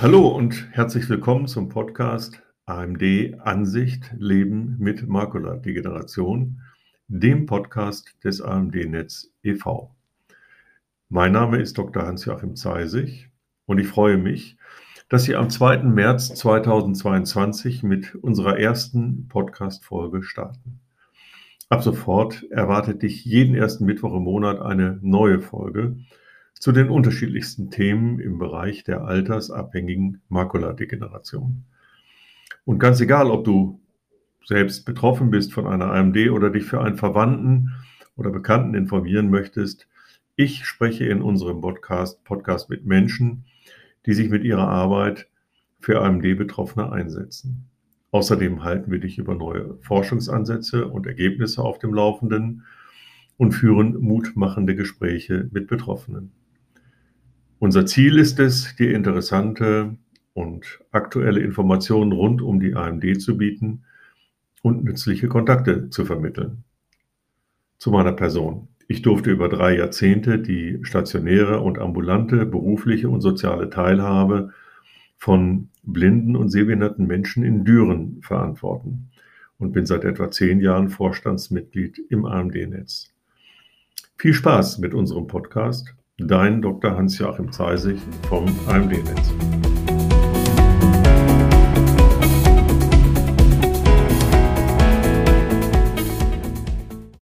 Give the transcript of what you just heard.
Hallo und herzlich willkommen zum Podcast AMD Ansicht Leben mit Makuladegeneration, dem Podcast des AMD Netz e.V. Mein Name ist Dr. Hans-Joachim Zeisig und ich freue mich, dass Sie am 2. März 2022 mit unserer ersten Podcast-Folge starten. Ab sofort erwartet dich jeden ersten Mittwoch im Monat eine neue Folge zu den unterschiedlichsten Themen im Bereich der altersabhängigen Makuladegeneration. Und ganz egal, ob du selbst betroffen bist von einer AMD oder dich für einen Verwandten oder Bekannten informieren möchtest, ich spreche in unserem Podcast, Podcast mit Menschen, die sich mit ihrer Arbeit für AMD-Betroffene einsetzen. Außerdem halten wir dich über neue Forschungsansätze und Ergebnisse auf dem Laufenden und führen mutmachende Gespräche mit Betroffenen. Unser Ziel ist es, dir interessante und aktuelle Informationen rund um die AMD zu bieten und nützliche Kontakte zu vermitteln. Zu meiner Person. Ich durfte über drei Jahrzehnte die stationäre und ambulante berufliche und soziale Teilhabe von blinden und sehbehinderten Menschen in Düren verantworten und bin seit etwa zehn Jahren Vorstandsmitglied im AMD-Netz. Viel Spaß mit unserem Podcast Dein Dr. Hans-Joachim Zeisig vom AMD-Netz.